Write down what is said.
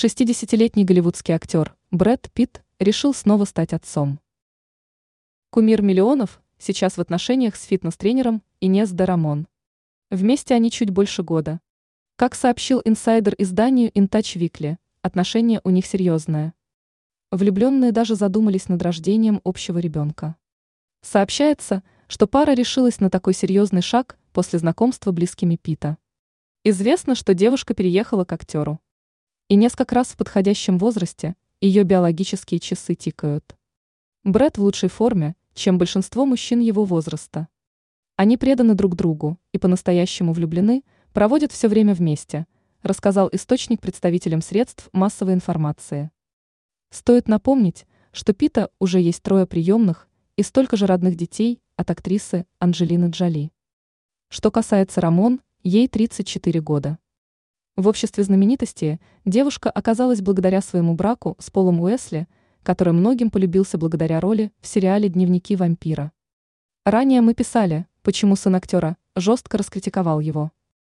60-летний голливудский актер Брэд Питт решил снова стать отцом. Кумир миллионов сейчас в отношениях с фитнес-тренером Инес Дарамон. Вместе они чуть больше года. Как сообщил инсайдер изданию InTouch Weekly, отношения у них серьезные. Влюбленные даже задумались над рождением общего ребенка. Сообщается, что пара решилась на такой серьезный шаг после знакомства близкими Пита. Известно, что девушка переехала к актеру. И несколько раз в подходящем возрасте ее биологические часы тикают. Брэд в лучшей форме, чем большинство мужчин его возраста. Они преданы друг другу и по-настоящему влюблены, проводят все время вместе, рассказал источник представителям средств массовой информации. Стоит напомнить, что Пита уже есть трое приемных и столько же родных детей от актрисы Анджелины Джоли. Что касается Рамон, ей 34 года. В обществе знаменитости девушка оказалась благодаря своему браку с Полом Уэсли, который многим полюбился благодаря роли в сериале «Дневники вампира». Ранее мы писали, почему сын актера жестко раскритиковал его.